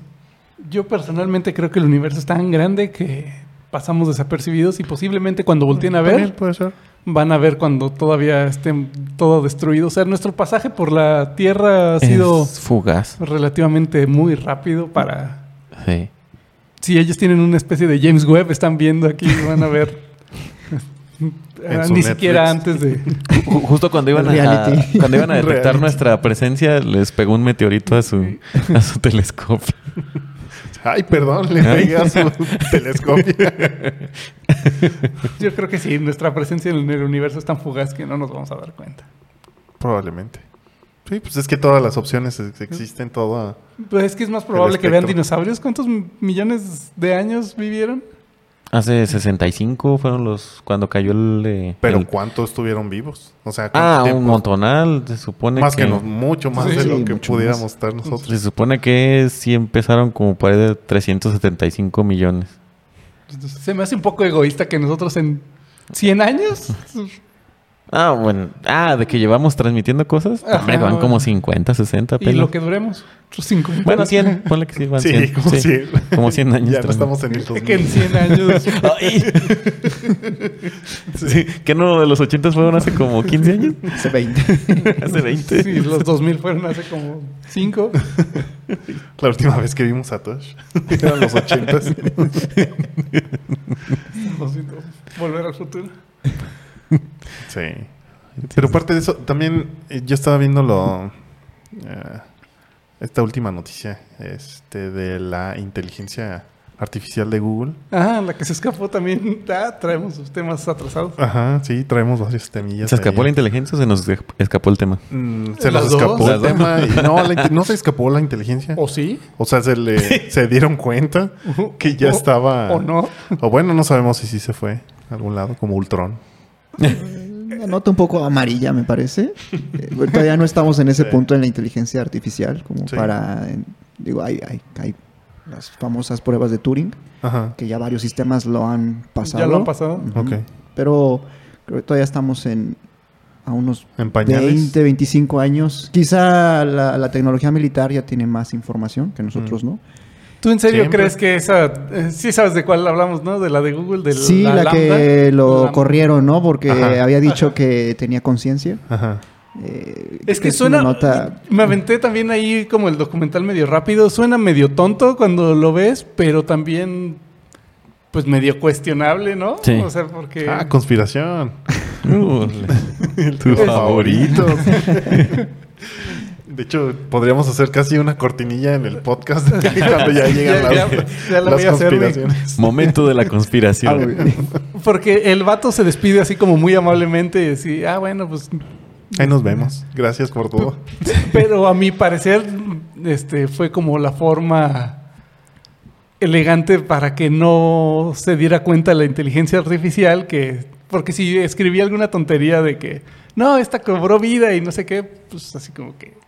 Yo personalmente creo que el universo es tan grande que pasamos desapercibidos y posiblemente cuando volteen a ver, van a ver cuando todavía estén todo destruido. O sea, nuestro pasaje por la Tierra ha sido fugaz. relativamente muy rápido para... Sí. Si ellos tienen una especie de James Webb, están viendo aquí, van a ver ni siquiera antes de. Justo cuando iban, a, cuando iban a detectar nuestra presencia, les pegó un meteorito a su, a su telescopio. Ay, perdón, le pegué a su telescopio. Yo creo que sí, nuestra presencia en el universo es tan fugaz que no nos vamos a dar cuenta. Probablemente. Sí, pues es que todas las opciones existen, todo. Pues es que es más probable que vean dinosaurios. ¿Cuántos millones de años vivieron? Hace 65 fueron los cuando cayó el. Pero ¿cuántos estuvieron vivos? O sea, ah, un montonal, se supone más que, mucho más de lo que pudiéramos estar nosotros. Se supone que sí empezaron como por de 375 millones. Se me hace un poco egoísta que nosotros en 100 años Ah, bueno. Ah, de que llevamos transmitiendo cosas. Ajá, van como 50, 60 Y lo que duremos. 5 bueno, 100. Ponle que sí, van sí, 100. Como, sí. 100. como 100 años. Ya no estamos en el 2000. Que en 100 años. sí. ¿Que no de los 80 fueron hace como 15 años? Hace 20. hace 20. Sí, los 2000 fueron hace como 5. La última vez que vimos a Tosh eran los 80. Volver al futuro. Sí. Pero aparte de eso, también eh, yo estaba viendo lo... Eh, esta última noticia este, de la inteligencia artificial de Google. Ah, la que se escapó también. Ah, traemos temas atrasados. Ajá, sí, traemos varios temillas. ¿Se escapó la inteligencia o se nos escapó el tema? Mm, se nos escapó el tema. no, no se escapó la inteligencia. ¿O sí? O sea, se le se dieron cuenta que ya estaba. O no. O bueno, no sabemos si sí se fue a algún lado, como Ultron. Me nota un poco amarilla, me parece. Eh, todavía no estamos en ese punto en la inteligencia artificial, como para. digo, hay, hay, hay, las famosas pruebas de Turing, que ya varios sistemas lo han pasado. Ya lo han pasado. Pero creo que todavía estamos en a unos 20, 25 años. Quizá la, la, tecnología militar ya tiene más información que nosotros, ¿no? ¿Tú en serio crees que esa... Eh, sí sabes de cuál hablamos, ¿no? De la de Google, de sí, la, que lo corrieron, ¿no? Porque había dicho que tenía conciencia. Ajá. Eh, es que, suena... Nota... Me aventé también ahí como el documental medio rápido. Suena medio tonto cuando lo ves, pero también... Pues medio cuestionable, ¿no? Sí. O sea, porque... Ah, conspiración. tu favorito. De hecho, podríamos hacer casi una cortinilla en el podcast cuando ya llegan las, conspiraciones. Momento de la conspiración. Ah, Porque el vato se despide así como muy amablemente y dice, ah, bueno, pues... Ahí nos vemos. Gracias por todo. Pero a mi parecer, este, fue como la forma elegante para que no se diera cuenta la inteligencia artificial que Porque si escribía alguna tontería de que, no, esta cobró vida y no sé qué, pues así como que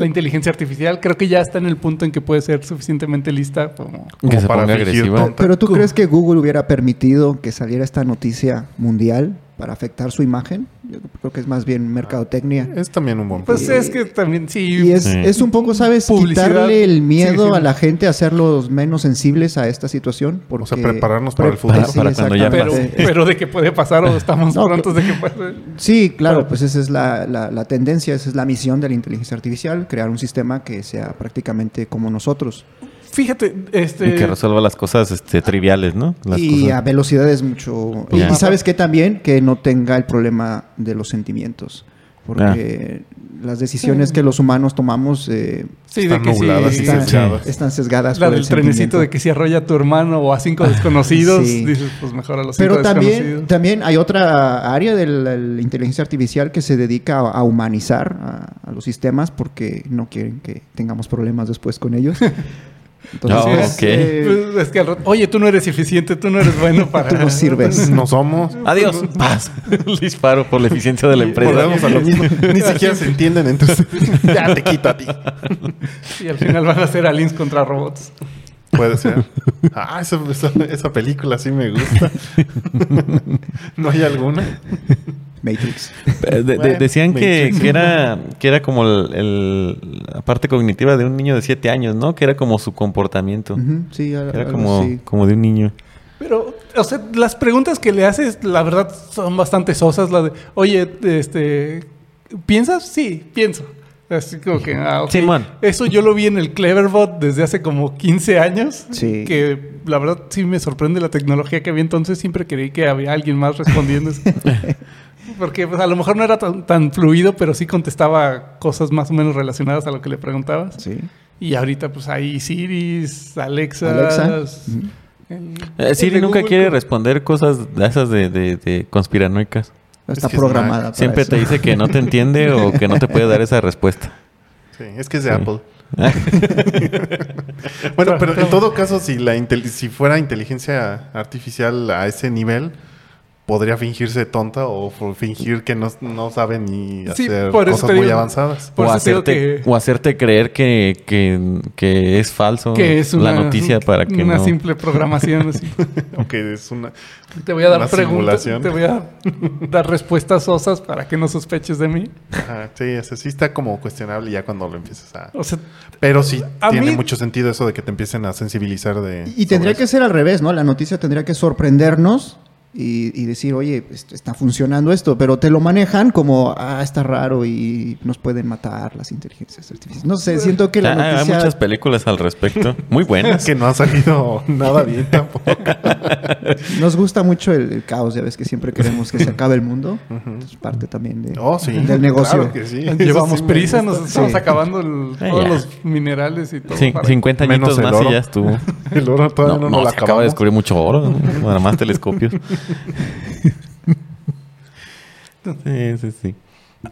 la inteligencia artificial creo que ya está en el punto en que puede ser suficientemente lista como, para agresiva. Pero tú crees que Google hubiera permitido que saliera esta noticia mundial para afectar su imagen? Yo creo que es más bien mercadotecnia. Es también un buen Pues es que también, sí. Y es, un poco, ¿sabes? Quitarle el miedo a la gente, hacerlos menos sensibles a esta situación. o sea, prepararnos para el futuro. Para, cuando ya pero, pero, de que puede pasar o estamos prontos de que puede. Sí, claro, pues esa es la, la, tendencia, esa es la misión de la inteligencia artificial, crear un sistema que sea prácticamente como nosotros. Fíjate, este... que resuelva las cosas este, triviales, ¿no? y a velocidades mucho... Y sabes que también que no tenga el problema de los sentimientos. Porque ah. las decisiones que los humanos tomamos eh, están nubladas y están, están, sesgadas. La del trenecito de que si arrolla a tu hermano o a cinco desconocidos, dices, pues mejor a los cinco Pero también, también hay otra área de la, inteligencia artificial que se dedica a, humanizar a, a, los sistemas porque no quieren que tengamos problemas después con ellos. Entonces, eh, es que oye, tú no eres eficiente, tú no eres bueno para. Tú no sirves. No somos. Adiós. Paz. Disparo por la eficiencia de la empresa. A lo mismo. Ni siquiera se entienden, entonces ya te quito a ti. Y al final van a ser aliens contra robots. Puede ser. Ah, esa, esa película sí me gusta. ¿No hay alguna? Matrix. decían Que, era, que era como la parte cognitiva de un niño de 7 años, ¿no? Que era como su comportamiento. Sí, era como, como de un niño. Pero, o sea, las preguntas que le haces, la verdad, son bastante sosas. La de, oye, este, ¿piensas? Sí, pienso. Así como que, ah, Eso yo lo vi en el Cleverbot desde hace como 15 años. Sí. Que la verdad sí me sorprende la tecnología que había entonces. Siempre creí que había alguien más respondiendo. Porque pues, a lo mejor no era tan, fluido, pero sí contestaba cosas más o menos relacionadas a lo que le preguntabas. Sí. Y ahorita pues hay Siri, Alexa. Alexa. Eh, Siri nunca quiere responder cosas de esas de, de conspiranoicas. Está programada. Siempre te dice que no te entiende o que no te puede dar esa respuesta. Sí, es que es de Apple. bueno, pero en todo caso, si, la si fuera inteligencia artificial a ese nivel, podría fingirse tonta o fingir que no, no sabe ni hacer cosas muy avanzadas. O hacerte, o hacerte creer que, que, es falso que es una, la noticia para que una simple programación. así. es una Te voy a dar preguntas, te voy a dar respuestas osas para que no sospeches de mí. sí, eso sí está como cuestionable ya cuando lo empiezas a... Pero sí tiene mucho sentido eso de que te empiecen a sensibilizar de... Y tendría que ser al revés, ¿no? La noticia tendría que sorprendernos y, decir, oye, pues, está funcionando esto, pero te lo manejan como, ah, está raro y nos pueden matar las inteligencias artificiales. No sé, siento que la ah, Hay muchas películas al respecto, muy buenas. que no ha salido nada bien tampoco. nos gusta mucho el, caos, ya ves que siempre queremos que se acabe el mundo. Es parte también de, oh, sí, del negocio. que sí. Llevamos prisa, nos estamos acabando todos los minerales y todo. 50 añitos más y ya estuvo. el oro todavía no, no, no se acaba de descubrir mucho oro, nada más telescopios. Sí, sí, sí.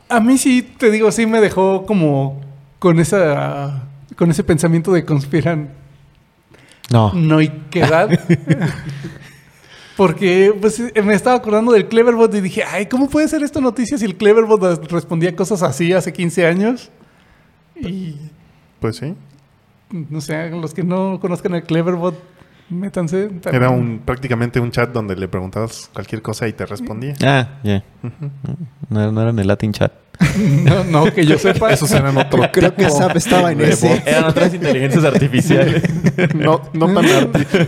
A mí sí, te digo, sí me dejó como con esa con ese pensamiento de conspiran no. no hay quedad. Porque pues, me estaba acordando del Cleverbot y dije, ay, ¿cómo puede ser esto noticia si el Cleverbot respondía cosas así hace 15 años? Y... Pues sí. No sé, los que no conozcan el Cleverbot, Métanse. Era un, prácticamente un chat donde le preguntabas cualquier cosa y te respondía. Ah, ya. no, no, era en el Latin chat. no, no, que yo sepa. Esos eran otro. Creo que SAP estaba en ese. Eran otras inteligencias artificiales. no, no, tan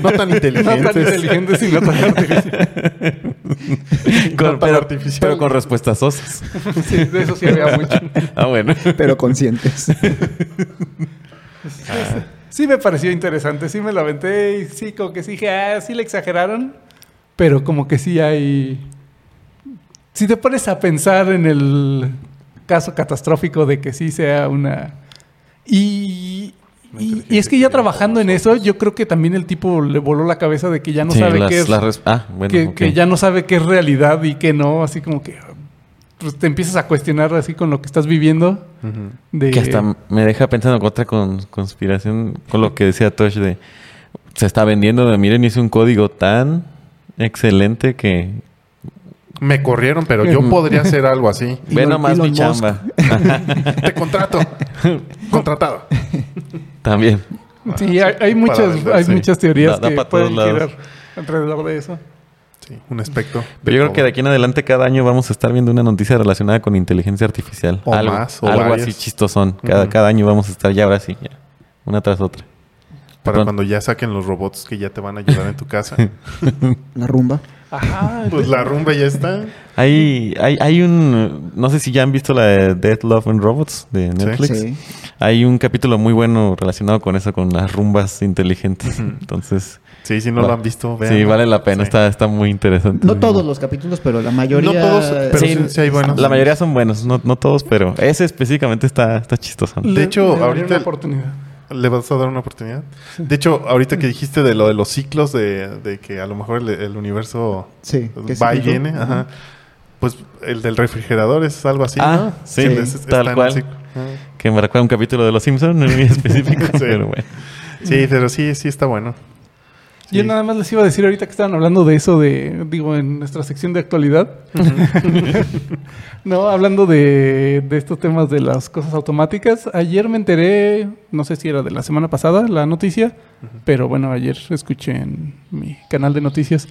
no tan inteligentes. No tan inteligentes y no tan artificiales. Con, pero, pero, con respuestas sosas. sí, de eso sí había mucho. Ah, bueno. Pero conscientes. ah. Sí me pareció interesante, sí me lo aventé y sí, como que sí dije, ah, sí le exageraron, pero como que sí hay... Si te pones a pensar en el caso catastrófico de que sí sea una... Y, y, es que ya trabajando en eso, yo creo que también el tipo le voló la cabeza de que ya no sabe qué es... Ah, bueno, que, ya no sabe qué es realidad y qué no, así como que pues, te empiezas a cuestionar así con lo que estás viviendo. Que hasta me deja pensando en otra conspiración con lo que decía Tosh de se está vendiendo de miren hice un código tan excelente que Me corrieron, pero yo podría hacer algo así. Ve nomás mi chamba. Te contrato. Contratado. También. Sí, hay, muchas, hay muchas teorías que pueden girar alrededor de eso. Sí, un aspecto. Pero yo creo que de aquí en adelante cada año vamos a estar viendo una noticia relacionada con inteligencia artificial. O algo, más, o algo así chistosón. Cada, cada año vamos a estar ya ahora sí, ya. Una tras otra. Para cuando ya saquen los robots que ya te van a ayudar en tu casa. La rumba. Ajá. Pues la rumba ya está. Hay, hay, hay un... No sé si ya han visto la de Death, Love and Robots de Netflix. Sí. Hay un capítulo muy bueno relacionado con eso, con las rumbas inteligentes. Entonces... Sí, si no lo han visto, vean. Sí, vale la pena. Está, está muy interesante. No todos los capítulos, pero la mayoría... No todos, pero sí, hay buenos. La mayoría son buenos. No, no todos, pero ese específicamente está, está chistoso. De hecho, ahorita... Una oportunidad. ¿Le vas a dar una oportunidad? De hecho, ahorita que dijiste de lo de los ciclos, de, que a lo mejor el, universo va y viene, pues el del refrigerador es algo así, ah, Sí, tal cual. Que me recuerda un capítulo de Los Simpsons, muy específico, sí. pero bueno. Sí, pero sí, sí está bueno. Yo nada más les iba a decir ahorita que estaban hablando de eso, de, digo, en nuestra sección de actualidad. no, hablando de, de, estos temas de las cosas automáticas. Ayer me enteré, no sé si era de la semana pasada la noticia, pero bueno, ayer escuché en mi canal de noticias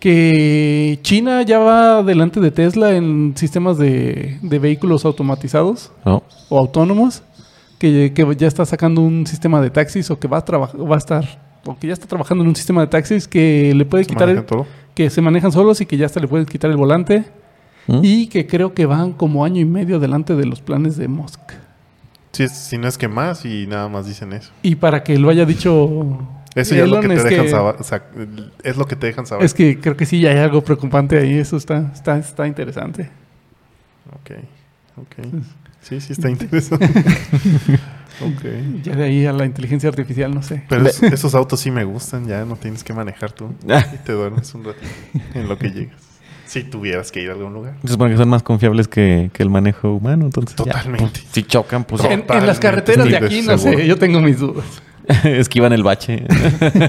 que China ya va delante de Tesla en sistemas de, de vehículos automatizados o autónomos, que, que, ya está sacando un sistema de taxis o que va a, va a estar porque ya está trabajando en un sistema de taxis que le puede quitar el, que se manejan solos y que ya hasta le puede quitar el volante ¿Mm? y que creo que van como año y medio delante de los planes de Musk. Sí, si no es que más y nada más dicen eso. Y para que lo haya dicho eso ya es lo que te dejan saber, es lo que te dejan saber. Es que creo que sí ya hay algo preocupante ahí, eso está está está interesante. Ok. Ok. Sí, sí está interesante. Okay. Ya de ahí a la inteligencia artificial, no sé. Pero esos autos sí me gustan, ya no tienes que manejar tú. y te duermes un rato en lo que llegas. Si tuvieras que ir a algún lugar. Se supone que son más confiables que, que el manejo humano, entonces. Totalmente. si chocan, pues. En, en, las carreteras de aquí, no sé, yo tengo mis dudas. Esquivan el bache.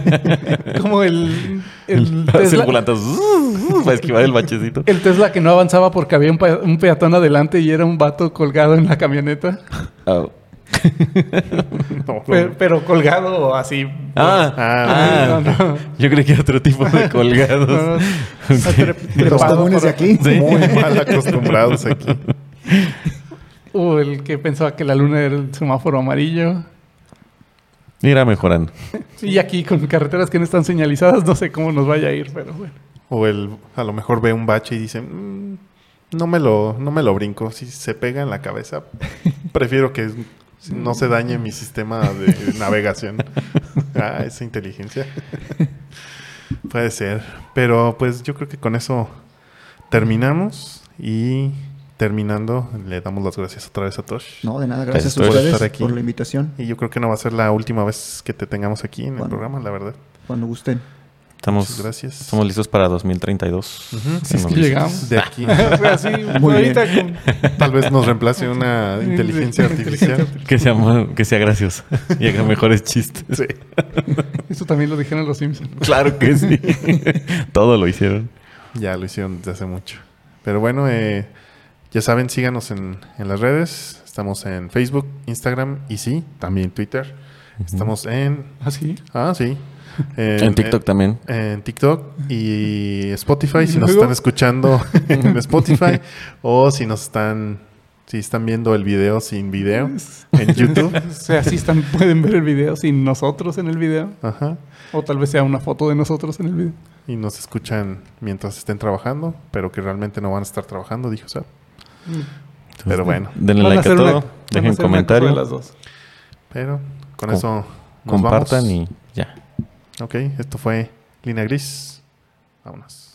Como el. el Tesla. para esquivar el bachecito. El Tesla que no avanzaba porque había un, peatón adelante y era un vato colgado en la camioneta. Oh. pero, colgado así. Ah, ah, ah yo creo que era otro tipo de colgados. Los comunes de aquí. Muy mal acostumbrados aquí. O el que pensaba que la luna era el semáforo amarillo. Irá mejorando. Y aquí con carreteras que no están señalizadas, no sé cómo nos vaya a ir, pero bueno. O el, a lo mejor ve un bache y dice, mm, no, me lo, no me lo brinco. Si se pega en la cabeza, prefiero que no se dañe mi sistema de navegación. ah, esa inteligencia. Puede ser. Pero pues yo creo que con eso terminamos y terminando le damos las gracias otra vez a Tosh. No, de nada, gracias a ustedes por la invitación. Y yo creo que no va a ser la última vez que te tengamos aquí en el programa, la verdad. Cuando gusten. Estamos, gracias. Estamos listos para 2032. es que llegamos. De aquí. Tal vez nos reemplace una inteligencia artificial. Que sea, que sea graciosa y haga mejores chistes. Sí. Eso también lo dijeron los Simpsons. Claro que sí. Todo lo hicieron. Ya lo hicieron desde hace mucho. Pero bueno, eh, ya saben, síganos en, en las redes. Estamos en Facebook, Instagram y sí, también Twitter. Estamos en... ¿Ah, sí? Ah, sí. En, TikTok también. En TikTok y Spotify, si nos están escuchando en Spotify o si nos están si están viendo el video sin video en YouTube. o sea, si están, pueden ver el video sin nosotros en el video. Ajá. O tal vez sea una foto de nosotros en el video. Y nos escuchan mientras estén trabajando, pero que realmente no van a estar trabajando, dijo Pero bueno. Denle like a, todo, dejen comentarios. las dos. Pero con eso compartan y ya. Ok, esto fue Línea Gris. Vámonos.